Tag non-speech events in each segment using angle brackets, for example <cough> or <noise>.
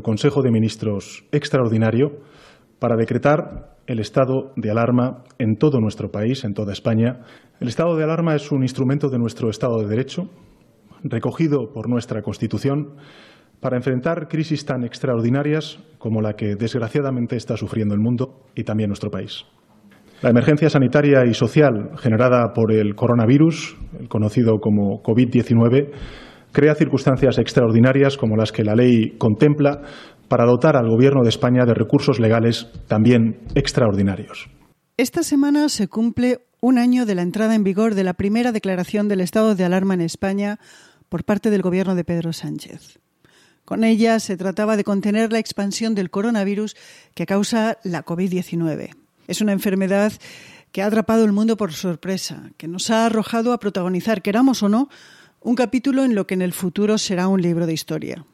un Consejo de Ministros extraordinario para decretar el estado de alarma en todo nuestro país, en toda España. El estado de alarma es un instrumento de nuestro Estado de Derecho, recogido por nuestra Constitución, para enfrentar crisis tan extraordinarias como la que desgraciadamente está sufriendo el mundo y también nuestro país. La emergencia sanitaria y social generada por el coronavirus, el conocido como COVID-19, crea circunstancias extraordinarias como las que la ley contempla para dotar al Gobierno de España de recursos legales también extraordinarios. Esta semana se cumple un año de la entrada en vigor de la primera declaración del estado de alarma en España por parte del Gobierno de Pedro Sánchez. Con ella se trataba de contener la expansión del coronavirus que causa la COVID-19. Es una enfermedad que ha atrapado el mundo por sorpresa, que nos ha arrojado a protagonizar, queramos o no, un capítulo en lo que en el futuro será un libro de historia.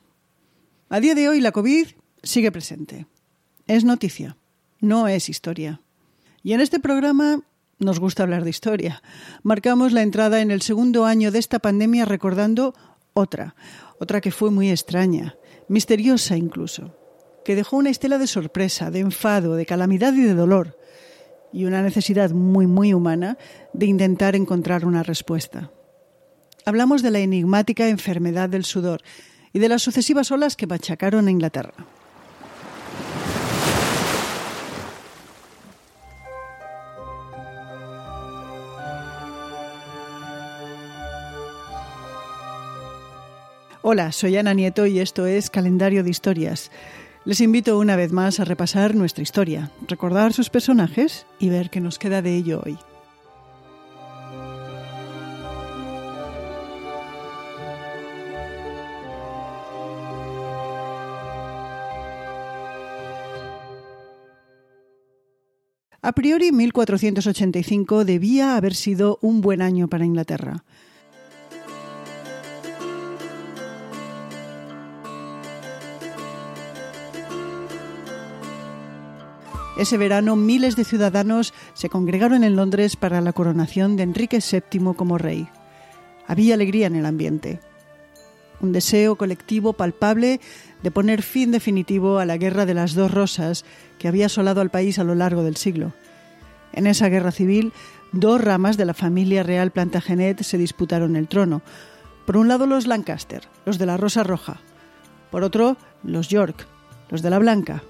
A día de hoy la COVID sigue presente. Es noticia, no es historia. Y en este programa nos gusta hablar de historia. Marcamos la entrada en el segundo año de esta pandemia recordando otra, otra que fue muy extraña, misteriosa incluso, que dejó una estela de sorpresa, de enfado, de calamidad y de dolor, y una necesidad muy, muy humana de intentar encontrar una respuesta. Hablamos de la enigmática enfermedad del sudor, y de las sucesivas olas que machacaron a Inglaterra. Hola, soy Ana Nieto y esto es Calendario de Historias. Les invito una vez más a repasar nuestra historia, recordar sus personajes y ver qué nos queda de ello hoy. A priori, 1485 debía haber sido un buen año para Inglaterra. Ese verano miles de ciudadanos se congregaron en Londres para la coronación de Enrique VII como rey. Había alegría en el ambiente. Un deseo colectivo palpable de poner fin definitivo a la guerra de las dos rosas que había asolado al país a lo largo del siglo. En esa guerra civil, dos ramas de la familia real Plantagenet se disputaron el trono. Por un lado los Lancaster, los de la Rosa Roja. Por otro, los York, los de la Blanca.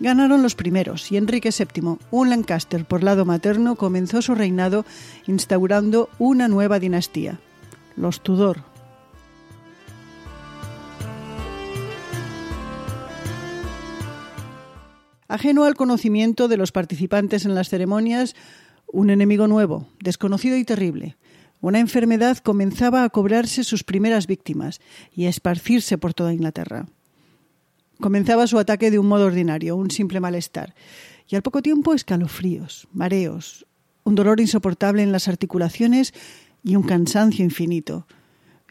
Ganaron los primeros y Enrique VII, un Lancaster por lado materno, comenzó su reinado instaurando una nueva dinastía, los Tudor. Ajeno al conocimiento de los participantes en las ceremonias, un enemigo nuevo, desconocido y terrible. Una enfermedad comenzaba a cobrarse sus primeras víctimas y a esparcirse por toda Inglaterra. Comenzaba su ataque de un modo ordinario, un simple malestar, y al poco tiempo escalofríos, mareos, un dolor insoportable en las articulaciones y un cansancio infinito.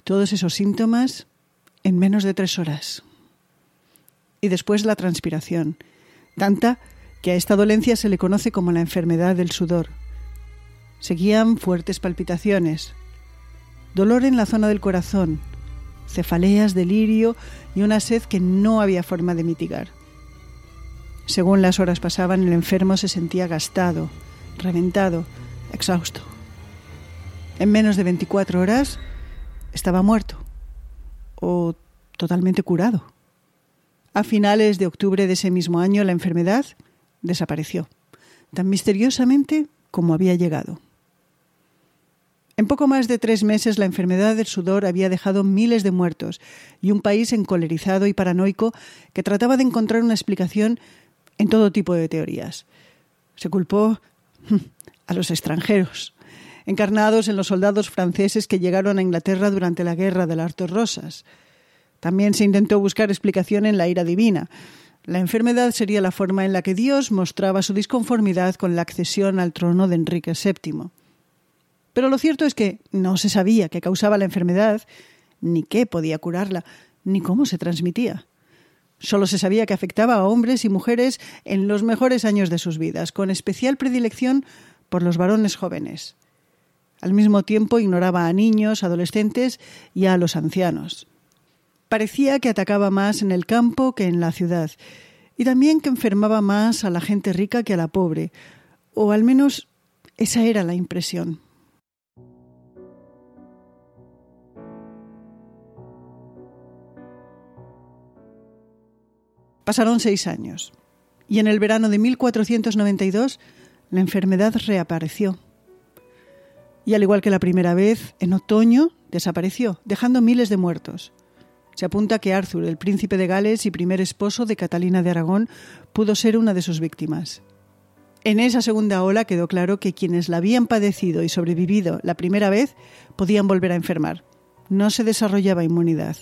Todos esos síntomas en menos de tres horas. Y después la transpiración, tanta que a esta dolencia se le conoce como la enfermedad del sudor. Seguían fuertes palpitaciones, dolor en la zona del corazón, cefaleas, delirio y una sed que no había forma de mitigar. Según las horas pasaban, el enfermo se sentía gastado, reventado, exhausto. En menos de 24 horas estaba muerto o totalmente curado. A finales de octubre de ese mismo año la enfermedad desapareció, tan misteriosamente como había llegado. En poco más de tres meses la enfermedad del sudor había dejado miles de muertos y un país encolerizado y paranoico que trataba de encontrar una explicación en todo tipo de teorías. Se culpó <laughs> a los extranjeros, encarnados en los soldados franceses que llegaron a Inglaterra durante la Guerra de las Dos Rosas, también se intentó buscar explicación en la ira divina. La enfermedad sería la forma en la que Dios mostraba su disconformidad con la accesión al trono de Enrique VII. Pero lo cierto es que no se sabía qué causaba la enfermedad, ni qué podía curarla, ni cómo se transmitía. Solo se sabía que afectaba a hombres y mujeres en los mejores años de sus vidas, con especial predilección por los varones jóvenes. Al mismo tiempo ignoraba a niños, adolescentes y a los ancianos. Parecía que atacaba más en el campo que en la ciudad, y también que enfermaba más a la gente rica que a la pobre, o al menos esa era la impresión. Pasaron seis años, y en el verano de 1492 la enfermedad reapareció. Y al igual que la primera vez, en otoño desapareció, dejando miles de muertos. Se apunta que Arthur, el príncipe de Gales y primer esposo de Catalina de Aragón, pudo ser una de sus víctimas. En esa segunda ola quedó claro que quienes la habían padecido y sobrevivido la primera vez podían volver a enfermar. No se desarrollaba inmunidad.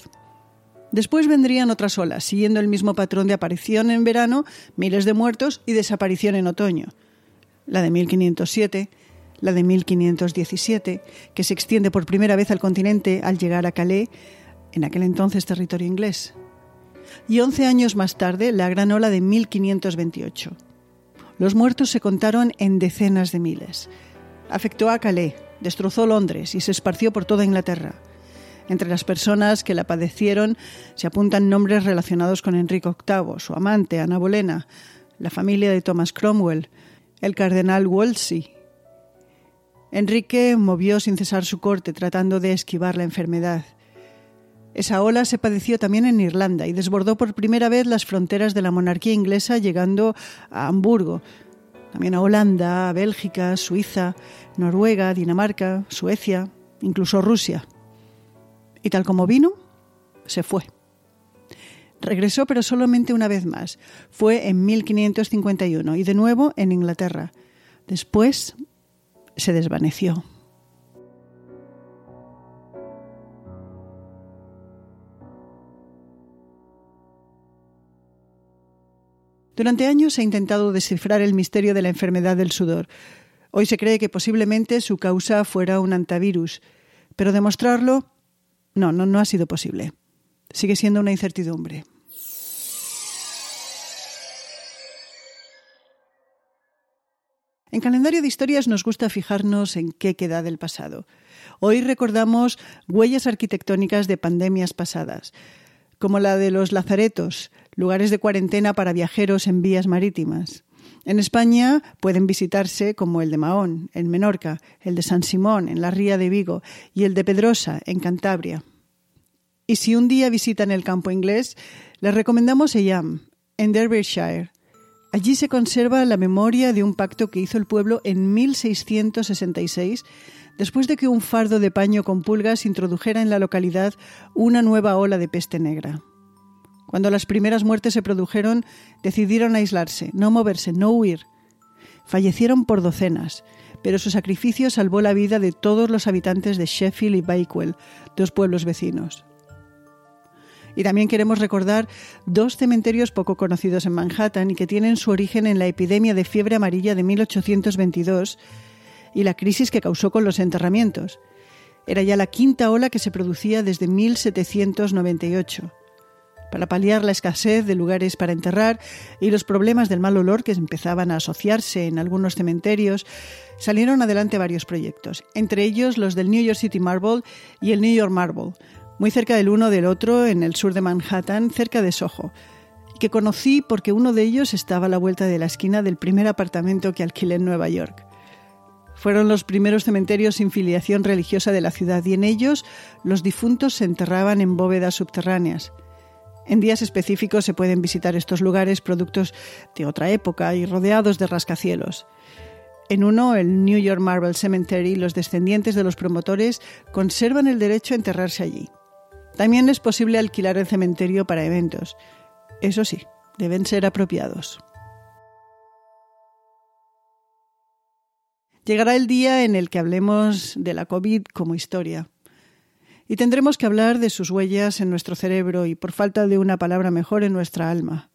Después vendrían otras olas, siguiendo el mismo patrón de aparición en verano, miles de muertos y desaparición en otoño. La de 1507, la de 1517, que se extiende por primera vez al continente al llegar a Calais, en aquel entonces territorio inglés. Y once años más tarde, la gran ola de 1528. Los muertos se contaron en decenas de miles. Afectó a Calais, destrozó Londres y se esparció por toda Inglaterra. Entre las personas que la padecieron se apuntan nombres relacionados con Enrique VIII, su amante, Ana Bolena, la familia de Thomas Cromwell, el cardenal Wolsey. Enrique movió sin cesar su corte tratando de esquivar la enfermedad. Esa ola se padeció también en Irlanda y desbordó por primera vez las fronteras de la monarquía inglesa llegando a Hamburgo, también a Holanda, a Bélgica, Suiza, Noruega, Dinamarca, Suecia, incluso Rusia. Y tal como vino, se fue. Regresó pero solamente una vez más. Fue en 1551 y de nuevo en Inglaterra. Después se desvaneció. Durante años se ha intentado descifrar el misterio de la enfermedad del sudor. Hoy se cree que posiblemente su causa fuera un antivirus, pero demostrarlo no, no, no ha sido posible. Sigue siendo una incertidumbre. En calendario de historias nos gusta fijarnos en qué queda del pasado. Hoy recordamos huellas arquitectónicas de pandemias pasadas, como la de los lazaretos, lugares de cuarentena para viajeros en vías marítimas. En España pueden visitarse como el de Mahón, en Menorca, el de San Simón, en la Ría de Vigo, y el de Pedrosa, en Cantabria. Y si un día visitan el campo inglés, les recomendamos Eyam, en Derbyshire. Allí se conserva la memoria de un pacto que hizo el pueblo en 1666, después de que un fardo de paño con pulgas introdujera en la localidad una nueva ola de peste negra. Cuando las primeras muertes se produjeron, decidieron aislarse, no moverse, no huir. Fallecieron por docenas, pero su sacrificio salvó la vida de todos los habitantes de Sheffield y Bakewell, dos pueblos vecinos. Y también queremos recordar dos cementerios poco conocidos en Manhattan y que tienen su origen en la epidemia de fiebre amarilla de 1822 y la crisis que causó con los enterramientos. Era ya la quinta ola que se producía desde 1798 para paliar la escasez de lugares para enterrar y los problemas del mal olor que empezaban a asociarse en algunos cementerios, salieron adelante varios proyectos, entre ellos los del New York City Marble y el New York Marble, muy cerca del uno del otro en el sur de Manhattan, cerca de Soho, que conocí porque uno de ellos estaba a la vuelta de la esquina del primer apartamento que alquilé en Nueva York. Fueron los primeros cementerios sin filiación religiosa de la ciudad y en ellos los difuntos se enterraban en bóvedas subterráneas. En días específicos se pueden visitar estos lugares productos de otra época y rodeados de rascacielos. En uno, el New York Marble Cemetery, los descendientes de los promotores conservan el derecho a enterrarse allí. También es posible alquilar el cementerio para eventos. Eso sí, deben ser apropiados. Llegará el día en el que hablemos de la COVID como historia. Y tendremos que hablar de sus huellas en nuestro cerebro y, por falta de una palabra mejor, en nuestra alma.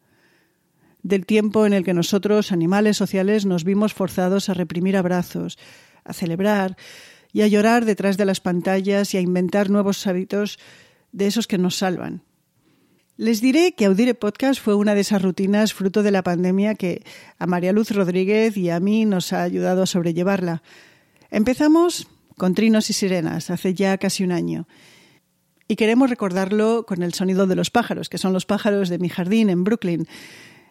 Del tiempo en el que nosotros, animales sociales, nos vimos forzados a reprimir abrazos, a celebrar y a llorar detrás de las pantallas y a inventar nuevos hábitos de esos que nos salvan. Les diré que Audire Podcast fue una de esas rutinas fruto de la pandemia que a María Luz Rodríguez y a mí nos ha ayudado a sobrellevarla. Empezamos con Trinos y Sirenas hace ya casi un año. Y queremos recordarlo con el sonido de los pájaros, que son los pájaros de mi jardín en Brooklyn.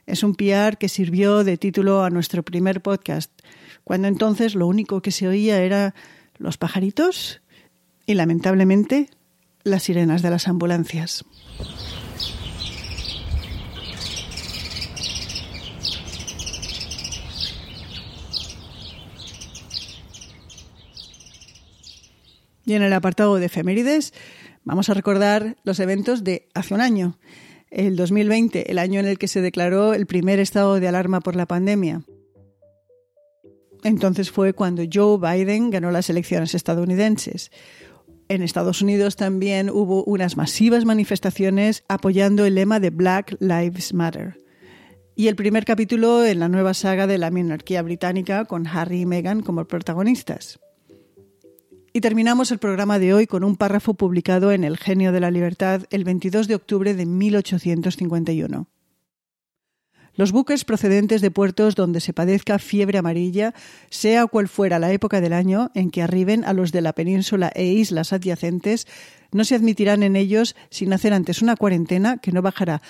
Es un PR que sirvió de título a nuestro primer podcast, cuando entonces lo único que se oía era los pajaritos y lamentablemente las sirenas de las ambulancias. Y en el apartado de efemérides vamos a recordar los eventos de hace un año, el 2020, el año en el que se declaró el primer estado de alarma por la pandemia. Entonces fue cuando Joe Biden ganó las elecciones estadounidenses. En Estados Unidos también hubo unas masivas manifestaciones apoyando el lema de Black Lives Matter. Y el primer capítulo en la nueva saga de la monarquía británica con Harry y Meghan como protagonistas. Y terminamos el programa de hoy con un párrafo publicado en El Genio de la Libertad el 22 de octubre de 1851. Los buques procedentes de puertos donde se padezca fiebre amarilla, sea cual fuera la época del año en que arriben a los de la península e islas adyacentes, no se admitirán en ellos sin hacer antes una cuarentena que no bajará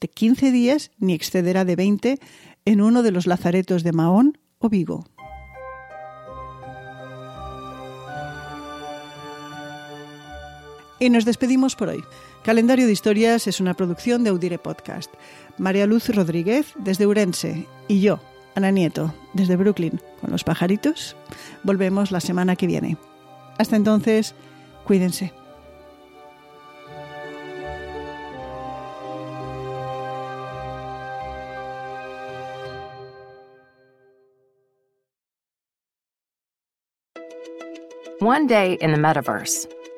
de 15 días ni excederá de 20 en uno de los lazaretos de Mahón o Vigo. Y nos despedimos por hoy. Calendario de Historias es una producción de Audire Podcast. María Luz Rodríguez desde Urense y yo, Ana Nieto, desde Brooklyn, con los pajaritos. Volvemos la semana que viene. Hasta entonces, cuídense. One day in the metaverse.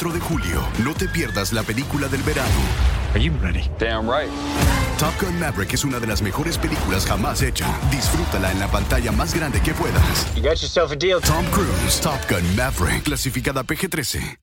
4 de julio, no te pierdas la película del verano. Are you ready? Damn right. Top Gun Maverick es una de las mejores películas jamás hecha. Disfrútala en la pantalla más grande que puedas. You got yourself a deal. Tom Cruise, Top Gun Maverick, clasificada PG-13.